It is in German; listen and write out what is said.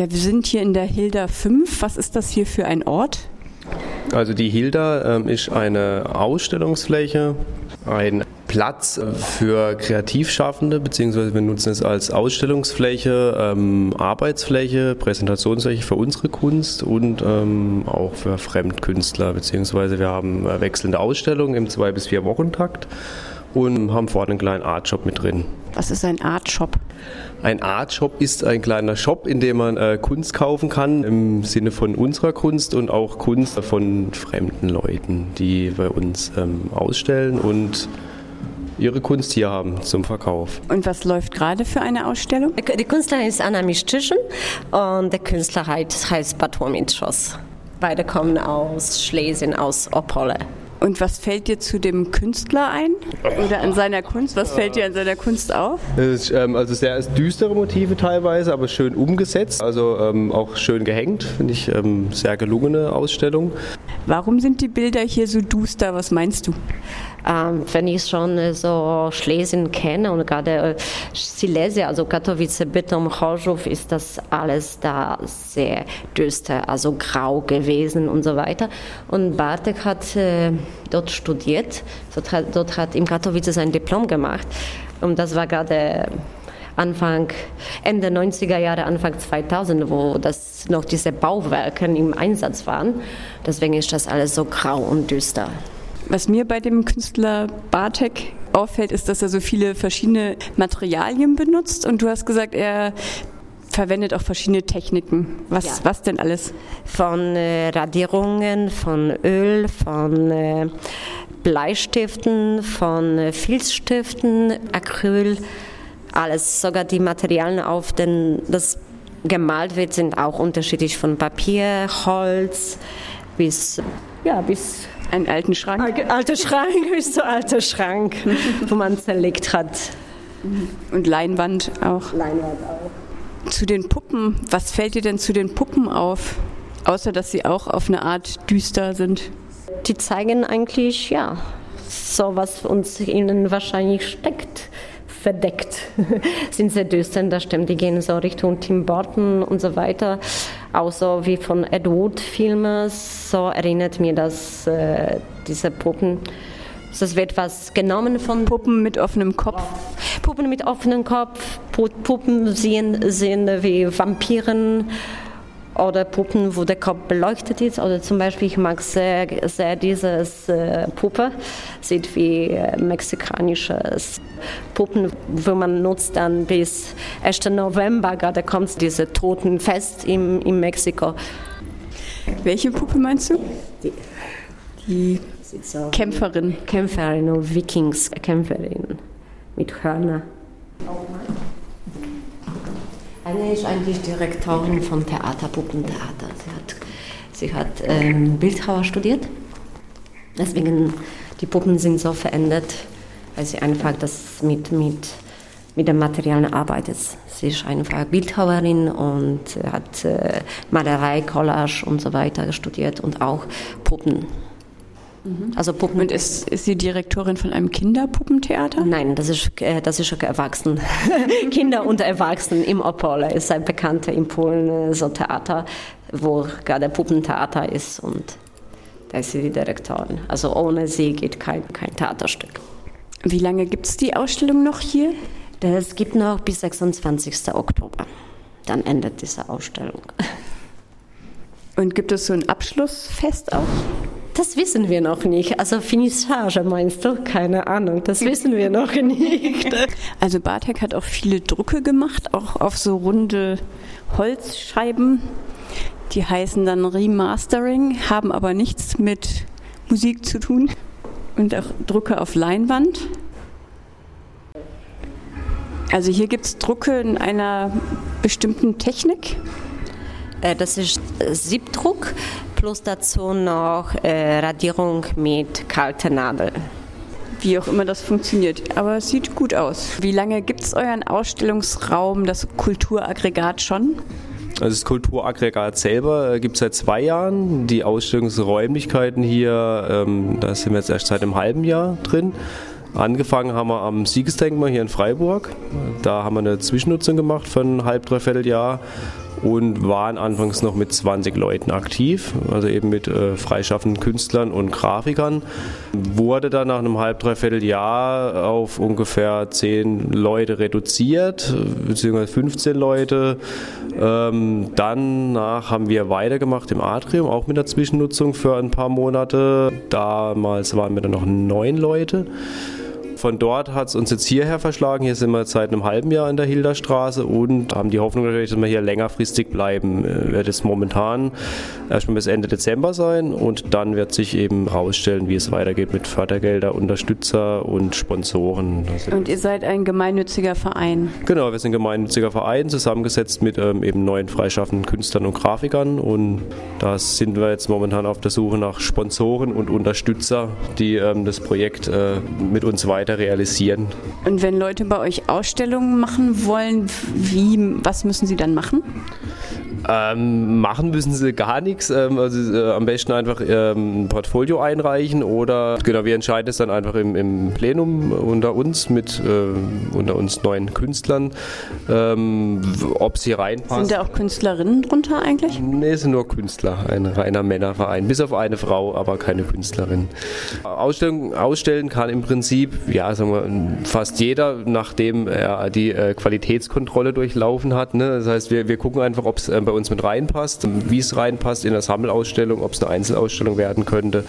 Ja, wir sind hier in der Hilda 5. Was ist das hier für ein Ort? Also die Hilda ähm, ist eine Ausstellungsfläche, ein Platz für Kreativschaffende, beziehungsweise wir nutzen es als Ausstellungsfläche, ähm, Arbeitsfläche, Präsentationsfläche für unsere Kunst und ähm, auch für Fremdkünstler, beziehungsweise wir haben äh, wechselnde Ausstellungen im zwei bis vier Wochentakt und haben vorne einen kleinen Artshop mit drin. Was ist ein Artshop? Ein Artshop ist ein kleiner Shop, in dem man äh, Kunst kaufen kann, im Sinne von unserer Kunst und auch Kunst von fremden Leuten, die bei uns ähm, ausstellen und ihre Kunst hier haben zum Verkauf. Und was läuft gerade für eine Ausstellung? Die Künstlerin ist Anna Miszczyszyn und der Künstler heißt Bartłomiej Trzos. Beide kommen aus Schlesien, aus Opole. Und was fällt dir zu dem Künstler ein? Oder an seiner Kunst? Was fällt dir an seiner Kunst auf? Ist, ähm, also sehr düstere Motive teilweise, aber schön umgesetzt. Also ähm, auch schön gehängt. Finde ich ähm, sehr gelungene Ausstellung. Warum sind die Bilder hier so duster? Was meinst du? Ähm, wenn ich schon äh, so Schlesien kenne und gerade äh, Silesia, also Katowice, Bytom, Chorzów, ist das alles da sehr düster, also grau gewesen und so weiter. Und Bartek hat äh, dort studiert, dort hat, dort hat im Katowice sein Diplom gemacht und das war gerade Anfang, Ende 90er Jahre, Anfang 2000, wo das noch diese Bauwerke im Einsatz waren. Deswegen ist das alles so grau und düster. Was mir bei dem Künstler Bartek auffällt, ist, dass er so viele verschiedene Materialien benutzt und du hast gesagt, er verwendet auch verschiedene Techniken. Was, ja. was denn alles? Von äh, Radierungen, von Öl, von äh, Bleistiften, von äh, Filzstiften, Acryl, alles. Sogar die Materialien, auf denen das gemalt wird, sind auch unterschiedlich von Papier, Holz bis, ja, bis einen alten Schrank? Alter Schrank, bis zu alter Schrank, wo man zerlegt hat. Und Leinwand auch? Leinwand auch. Zu den Puppen, was fällt dir denn zu den Puppen auf? Außer, dass sie auch auf eine Art düster sind. Die zeigen eigentlich, ja, so was uns ihnen wahrscheinlich steckt verdeckt, sind sehr düster, das stimmt. Die gehen so Richtung Tim Burton und so weiter. Auch so wie von Ed Wood-Filmen, so erinnert mir das, äh, diese Puppen. Es wird was genommen von Puppen mit offenem Kopf. Puppen mit offenem Kopf. Puppen sehen, sehen wie Vampiren oder Puppen, wo der Kopf beleuchtet ist. Oder zum Beispiel, ich mag sehr, sehr dieses äh, Puppe, sieht wie äh, mexikanisches Puppen, wo man nutzt dann bis 1. November, gerade kommt diese Totenfest im, in Mexiko. Welche Puppe meinst du? Die, Die Kämpferin. Kämpferin, Wikingskämpferin mit Hörner. Eine ist eigentlich Direktorin vom Theater, Puppentheater. Sie hat, sie hat ähm, Bildhauer studiert. Deswegen, die Puppen sind so verändert, weil sie einfach das mit, mit, mit dem Material arbeitet. Sie ist einfach Bildhauerin und hat äh, Malerei, Collage und so weiter studiert und auch Puppen. Mhm. Also Puppen. Und ist, ist sie Direktorin von einem Kinderpuppentheater? Nein, das ist, äh, das ist Erwachsenen. Kinder und Erwachsenen im Opole ist ein bekannter in Polen äh, so Theater, wo gerade Puppentheater ist und da ist sie die Direktorin. Also ohne sie geht kein, kein Theaterstück. Wie lange gibt es die Ausstellung noch hier? Das gibt noch bis 26. Oktober. Dann endet diese Ausstellung. Und gibt es so ein Abschlussfest auch? Das wissen wir noch nicht. Also Finissage meinst du? Keine Ahnung, das wissen wir noch nicht. Also Bartek hat auch viele Drucke gemacht, auch auf so runde Holzscheiben. Die heißen dann Remastering, haben aber nichts mit Musik zu tun. Und auch Drucke auf Leinwand. Also hier gibt es Drucke in einer bestimmten Technik. Äh, das ist Siebdruck plus dazu noch äh, Radierung mit kalter Nadel. Wie auch immer das funktioniert. Aber es sieht gut aus. Wie lange gibt es euren Ausstellungsraum, das Kulturaggregat schon? Also das Kulturaggregat selber äh, gibt es seit zwei Jahren. Die Ausstellungsräumlichkeiten hier, ähm, da sind wir jetzt erst seit einem halben Jahr drin. Angefangen haben wir am Siegesdenkmal hier in Freiburg. Da haben wir eine Zwischennutzung gemacht von einem halb, dreiviertel Jahr und waren anfangs noch mit 20 Leuten aktiv, also eben mit äh, freischaffenden Künstlern und Grafikern. Wurde dann nach einem halb, dreiviertel Jahr auf ungefähr 10 Leute reduziert, beziehungsweise 15 Leute. Ähm, danach haben wir weitergemacht im Atrium, auch mit der Zwischennutzung für ein paar Monate. Damals waren wir dann noch neun Leute. Von dort hat es uns jetzt hierher verschlagen. Hier sind wir seit einem halben Jahr in der Hilderstraße und haben die Hoffnung natürlich, dass wir hier längerfristig bleiben. Äh, wird es momentan erstmal bis Ende Dezember sein und dann wird sich eben herausstellen, wie es weitergeht mit Fördergelder, Unterstützer und Sponsoren. Und ihr seid ein gemeinnütziger Verein? Genau, wir sind ein gemeinnütziger Verein, zusammengesetzt mit ähm, eben neuen freischaffenden Künstlern und Grafikern und da sind wir jetzt momentan auf der Suche nach Sponsoren und Unterstützer, die ähm, das Projekt äh, mit uns weiter weiter realisieren. Und wenn Leute bei euch Ausstellungen machen wollen, wie, was müssen sie dann machen? Ähm, machen müssen sie gar nichts. Ähm, also äh, am besten einfach ähm, ein Portfolio einreichen oder genau, wir entscheiden es dann einfach im, im Plenum unter uns mit äh, unter uns neuen Künstlern, ähm, ob sie reinpassen. Sind da auch Künstlerinnen drunter eigentlich? Nee, sind nur Künstler, ein reiner Männerverein. Bis auf eine Frau, aber keine Künstlerin. Ausstellung, ausstellen kann im Prinzip, ja, sagen wir, fast jeder, nachdem er die äh, Qualitätskontrolle durchlaufen hat. Ne? Das heißt, wir, wir gucken einfach, ob es äh, bei uns mit reinpasst, wie es reinpasst in der Sammelausstellung, ob es eine Einzelausstellung werden könnte.